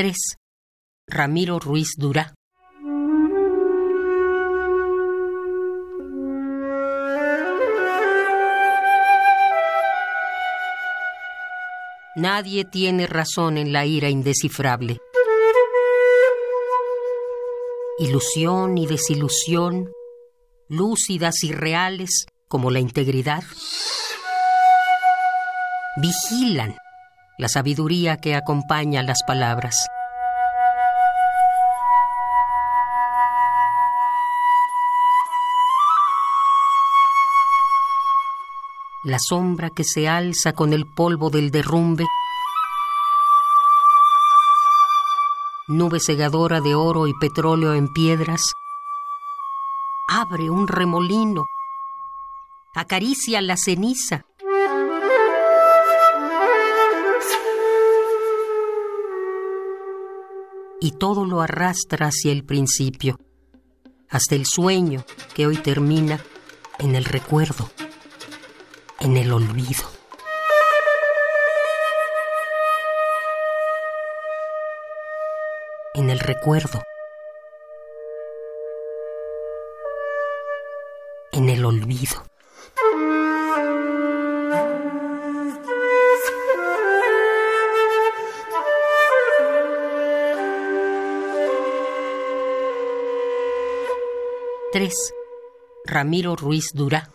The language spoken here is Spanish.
3. Ramiro Ruiz Durá. Nadie tiene razón en la ira indescifrable. Ilusión y desilusión, lúcidas y reales como la integridad, vigilan la sabiduría que acompaña las palabras. La sombra que se alza con el polvo del derrumbe, nube segadora de oro y petróleo en piedras, abre un remolino, acaricia la ceniza, y todo lo arrastra hacia el principio, hasta el sueño que hoy termina en el recuerdo, en el olvido. En el recuerdo. En el olvido. Tres. Ramiro Ruiz Durá.